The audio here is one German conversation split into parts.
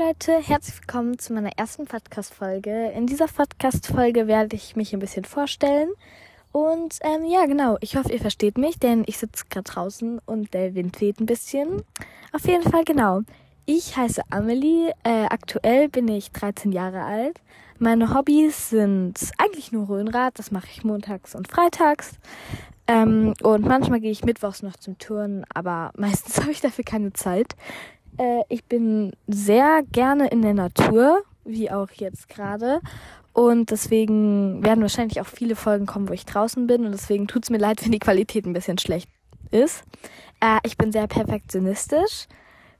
Leute, herzlich willkommen zu meiner ersten Podcast-Folge. In dieser Podcast-Folge werde ich mich ein bisschen vorstellen. Und ähm, ja, genau, ich hoffe, ihr versteht mich, denn ich sitze gerade draußen und der Wind weht ein bisschen. Auf jeden Fall, genau. Ich heiße Amelie, äh, aktuell bin ich 13 Jahre alt. Meine Hobbys sind eigentlich nur Röhnrad, das mache ich montags und freitags. Ähm, und manchmal gehe ich mittwochs noch zum Turnen, aber meistens habe ich dafür keine Zeit. Äh, ich bin sehr gerne in der Natur, wie auch jetzt gerade. Und deswegen werden wahrscheinlich auch viele Folgen kommen, wo ich draußen bin. Und deswegen tut es mir leid, wenn die Qualität ein bisschen schlecht ist. Äh, ich bin sehr perfektionistisch.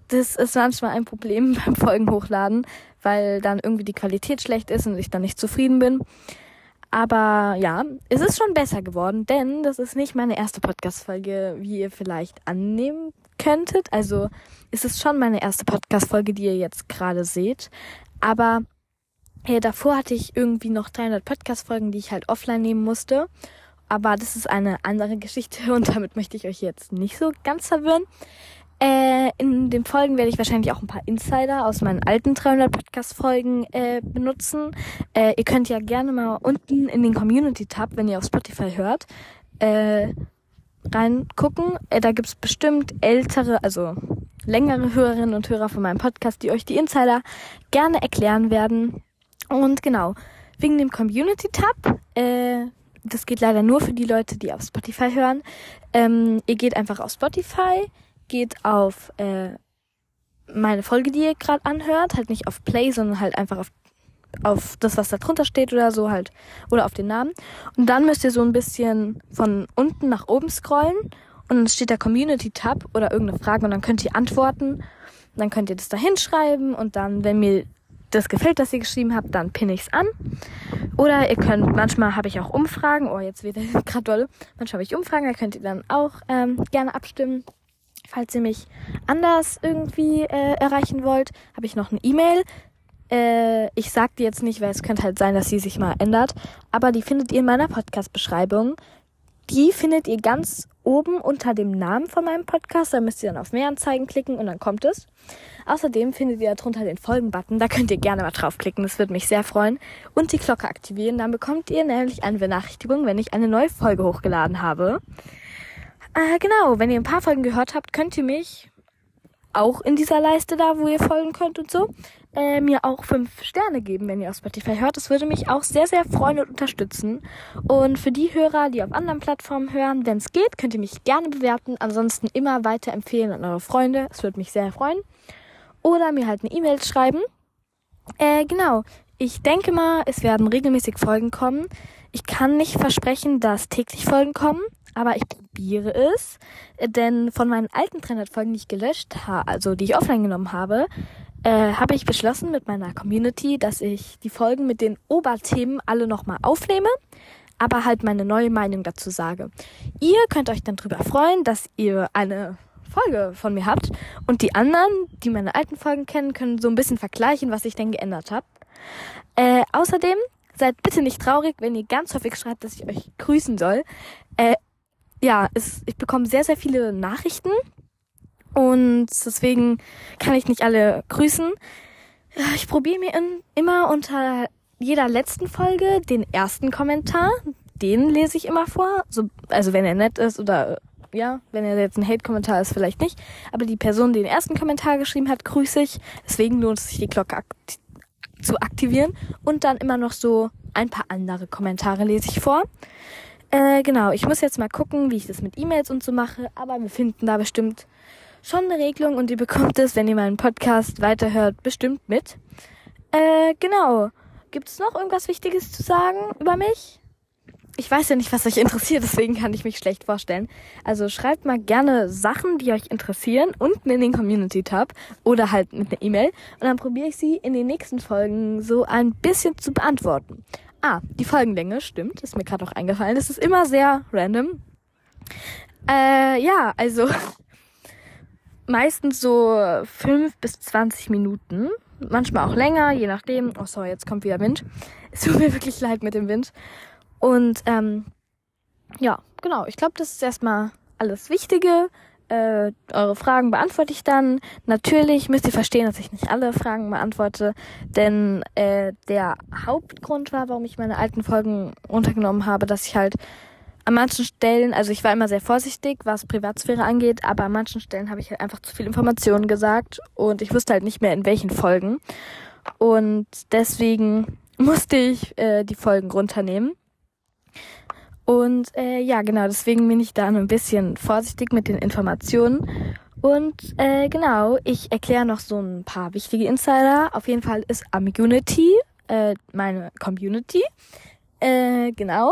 Das ist manchmal ein Problem beim Folgen hochladen, weil dann irgendwie die Qualität schlecht ist und ich dann nicht zufrieden bin. Aber ja, es ist schon besser geworden, denn das ist nicht meine erste Podcast-Folge, wie ihr vielleicht annehmen könntet. Also ist es schon meine erste Podcast-Folge, die ihr jetzt gerade seht. Aber ja, davor hatte ich irgendwie noch 300 Podcast-Folgen, die ich halt offline nehmen musste. Aber das ist eine andere Geschichte und damit möchte ich euch jetzt nicht so ganz verwirren. Äh, in den Folgen werde ich wahrscheinlich auch ein paar Insider aus meinen alten 300 Podcast-Folgen äh, benutzen. Äh, ihr könnt ja gerne mal unten in den Community-Tab, wenn ihr auf Spotify hört, äh, reingucken. Äh, da gibt's bestimmt ältere, also längere Hörerinnen und Hörer von meinem Podcast, die euch die Insider gerne erklären werden. Und genau, wegen dem Community-Tab, äh, das geht leider nur für die Leute, die auf Spotify hören. Ähm, ihr geht einfach auf Spotify, geht auf äh, meine Folge, die ihr gerade anhört, halt nicht auf Play, sondern halt einfach auf auf das, was da drunter steht oder so halt, oder auf den Namen. Und dann müsst ihr so ein bisschen von unten nach oben scrollen und dann steht der Community-Tab oder irgendeine Frage und dann könnt ihr antworten. Dann könnt ihr das da hinschreiben und dann, wenn mir das gefällt, was ihr geschrieben habt, dann pinne ich's an. Oder ihr könnt, manchmal habe ich auch Umfragen, oh, jetzt wieder gerade dolle. Manchmal habe ich Umfragen, da könnt ihr dann auch ähm, gerne abstimmen. Falls ihr mich anders irgendwie äh, erreichen wollt, habe ich noch eine E-Mail. Äh, ich sag die jetzt nicht, weil es könnte halt sein, dass sie sich mal ändert. Aber die findet ihr in meiner Podcast-Beschreibung. Die findet ihr ganz oben unter dem Namen von meinem Podcast. Da müsst ihr dann auf Mehranzeigen klicken und dann kommt es. Außerdem findet ihr darunter den Folgen-Button. Da könnt ihr gerne mal draufklicken. Das würde mich sehr freuen. Und die Glocke aktivieren. Dann bekommt ihr nämlich eine Benachrichtigung, wenn ich eine neue Folge hochgeladen habe. Äh, genau, wenn ihr ein paar Folgen gehört habt, könnt ihr mich auch in dieser Leiste da, wo ihr folgen könnt und so, äh, mir auch fünf Sterne geben, wenn ihr auf Spotify hört. Das würde mich auch sehr, sehr freuen und unterstützen. Und für die Hörer, die auf anderen Plattformen hören, wenn es geht, könnt ihr mich gerne bewerten. Ansonsten immer weiter empfehlen an eure Freunde. Es würde mich sehr freuen. Oder mir halt eine E-Mail schreiben. Äh, genau. Ich denke mal, es werden regelmäßig Folgen kommen. Ich kann nicht versprechen, dass täglich Folgen kommen aber ich probiere es, denn von meinen alten 300 Folgen, die ich gelöscht habe, also die ich offline genommen habe, äh, habe ich beschlossen mit meiner Community, dass ich die Folgen mit den Oberthemen alle nochmal aufnehme, aber halt meine neue Meinung dazu sage. Ihr könnt euch dann drüber freuen, dass ihr eine Folge von mir habt und die anderen, die meine alten Folgen kennen, können so ein bisschen vergleichen, was ich denn geändert habe. Äh, außerdem seid bitte nicht traurig, wenn ihr ganz häufig schreibt, dass ich euch grüßen soll. Äh, ja, es, ich bekomme sehr, sehr viele Nachrichten und deswegen kann ich nicht alle grüßen. Ich probiere mir in, immer unter jeder letzten Folge den ersten Kommentar. Den lese ich immer vor. So, also wenn er nett ist oder ja, wenn er jetzt ein Hate-Kommentar ist, vielleicht nicht. Aber die Person, die den ersten Kommentar geschrieben hat, grüße ich. Deswegen lohnt es sich, die Glocke akt zu aktivieren. Und dann immer noch so ein paar andere Kommentare lese ich vor. Äh, genau, ich muss jetzt mal gucken, wie ich das mit E-Mails und so mache, aber wir finden da bestimmt schon eine Regelung und ihr bekommt es, wenn ihr meinen Podcast weiterhört, bestimmt mit. Äh, genau. Gibt es noch irgendwas Wichtiges zu sagen über mich? Ich weiß ja nicht, was euch interessiert, deswegen kann ich mich schlecht vorstellen. Also schreibt mal gerne Sachen, die euch interessieren, unten in den Community-Tab oder halt mit einer E-Mail. Und dann probiere ich sie in den nächsten Folgen so ein bisschen zu beantworten. Ah, die Folgenlänge, stimmt, ist mir gerade auch eingefallen. Das ist immer sehr random. Äh, ja, also meistens so fünf bis zwanzig Minuten. Manchmal auch länger, je nachdem. Oh, sorry, jetzt kommt wieder Wind. Es tut mir wirklich leid mit dem Wind. Und ähm, ja, genau. Ich glaube, das ist erstmal alles Wichtige. Äh, eure Fragen beantworte ich dann. Natürlich müsst ihr verstehen, dass ich nicht alle Fragen beantworte, denn äh, der Hauptgrund war, warum ich meine alten Folgen runtergenommen habe, dass ich halt an manchen Stellen, also ich war immer sehr vorsichtig, was Privatsphäre angeht, aber an manchen Stellen habe ich halt einfach zu viel Informationen gesagt und ich wusste halt nicht mehr in welchen Folgen. Und deswegen musste ich äh, die Folgen runternehmen. Und äh, ja, genau, deswegen bin ich da ein bisschen vorsichtig mit den Informationen. Und äh, genau, ich erkläre noch so ein paar wichtige Insider. Auf jeden Fall ist Amiguity äh, meine Community. Äh, genau.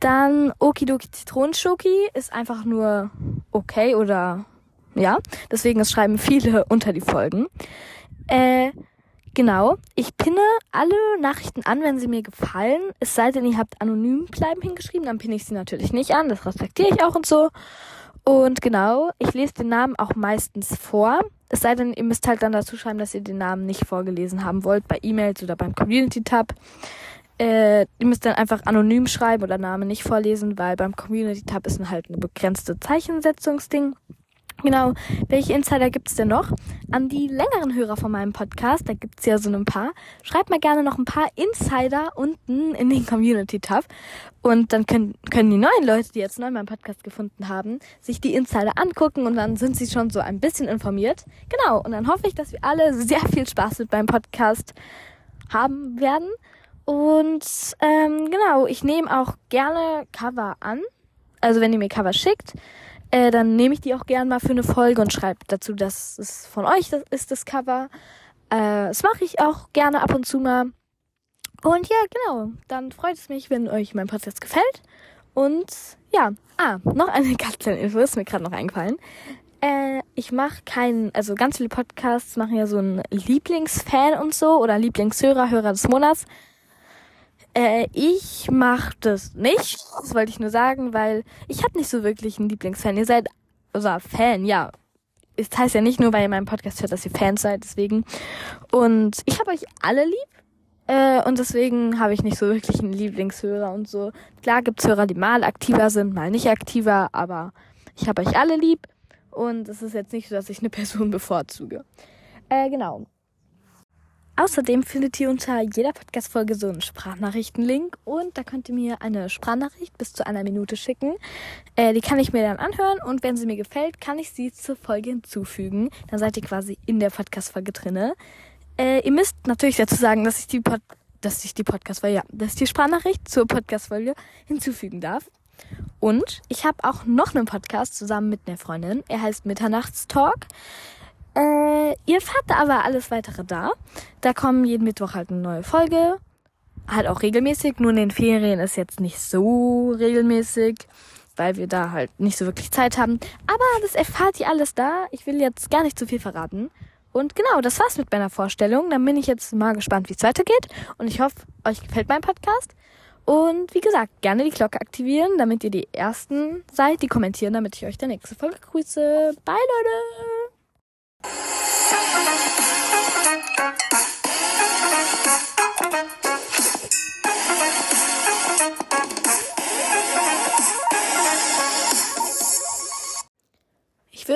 Dann Okidoki Zitronenschoki ist einfach nur okay oder ja. Deswegen es schreiben viele unter die Folgen. Äh, Genau. Ich pinne alle Nachrichten an, wenn sie mir gefallen. Es sei denn, ihr habt anonym bleiben hingeschrieben, dann pinne ich sie natürlich nicht an. Das respektiere ich auch und so. Und genau, ich lese den Namen auch meistens vor. Es sei denn, ihr müsst halt dann dazu schreiben, dass ihr den Namen nicht vorgelesen haben wollt bei E-Mails oder beim Community-Tab. Äh, ihr müsst dann einfach anonym schreiben oder Namen nicht vorlesen, weil beim Community-Tab ist halt eine begrenzte Zeichensetzungsding. Genau, welche Insider gibt's denn noch? An die längeren Hörer von meinem Podcast, da gibt's ja so ein paar. Schreibt mal gerne noch ein paar Insider unten in den Community-Tab. Und dann können, können die neuen Leute, die jetzt neu meinen Podcast gefunden haben, sich die Insider angucken und dann sind sie schon so ein bisschen informiert. Genau, und dann hoffe ich, dass wir alle sehr viel Spaß mit meinem Podcast haben werden. Und ähm, genau, ich nehme auch gerne Cover an. Also wenn ihr mir Cover schickt äh, dann nehme ich die auch gern mal für eine Folge und schreibe dazu, dass es von euch das ist, das Cover. Äh, das mache ich auch gerne ab und zu mal. Und ja, genau. Dann freut es mich, wenn euch mein Podcast gefällt. Und ja, ah, noch eine ganz kleine Info, ist mir gerade noch eingefallen. Äh, ich mache keinen, also ganz viele Podcasts machen ja so einen Lieblingsfan und so oder Lieblingshörer, Hörer des Monats. Äh, ich mach das nicht. Das wollte ich nur sagen, weil ich habe nicht so wirklich einen Lieblingsfan. Ihr seid, also Fan, ja. Es heißt ja nicht nur, weil ihr meinen Podcast hört, dass ihr Fans seid, deswegen. Und ich habe euch alle lieb. Äh, und deswegen habe ich nicht so wirklich einen Lieblingshörer und so. Klar gibt's Hörer, die mal aktiver sind, mal nicht aktiver, aber ich habe euch alle lieb. Und es ist jetzt nicht so, dass ich eine Person bevorzuge. Äh, genau. Außerdem findet ihr unter jeder Podcast-Folge so einen Sprachnachrichten-Link und da könnt ihr mir eine Sprachnachricht bis zu einer Minute schicken. Äh, die kann ich mir dann anhören und wenn sie mir gefällt, kann ich sie zur Folge hinzufügen. Dann seid ihr quasi in der Podcast-Folge drinne. Äh, ihr müsst natürlich dazu sagen, dass ich die Pod dass ich die Podcast-Folge, ja, dass ich die Sprachnachricht zur Podcast-Folge hinzufügen darf. Und ich habe auch noch einen Podcast zusammen mit einer Freundin. Er heißt Mitternachtstalk. Ihr erfahrt aber alles weitere da. Da kommen jeden Mittwoch halt eine neue Folge. Halt auch regelmäßig. Nur in den Ferien ist jetzt nicht so regelmäßig, weil wir da halt nicht so wirklich Zeit haben. Aber das erfahrt ihr alles da. Ich will jetzt gar nicht zu viel verraten. Und genau, das war's mit meiner Vorstellung. Dann bin ich jetzt mal gespannt, wie es weitergeht. Und ich hoffe, euch gefällt mein Podcast. Und wie gesagt, gerne die Glocke aktivieren, damit ihr die Ersten seid, die kommentieren, damit ich euch der nächste Folge grüße. Bye, Leute! Thank you.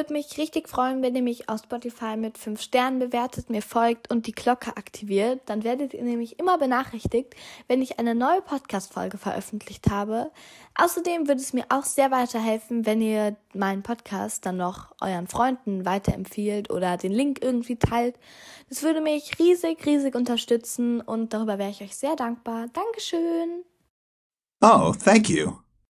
Würde mich richtig freuen, wenn ihr mich auf Spotify mit 5 Sternen bewertet, mir folgt und die Glocke aktiviert. Dann werdet ihr nämlich immer benachrichtigt, wenn ich eine neue Podcast-Folge veröffentlicht habe. Außerdem würde es mir auch sehr weiterhelfen, wenn ihr meinen Podcast dann noch euren Freunden weiterempfiehlt oder den Link irgendwie teilt. Das würde mich riesig, riesig unterstützen und darüber wäre ich euch sehr dankbar. Dankeschön. Oh, thank you.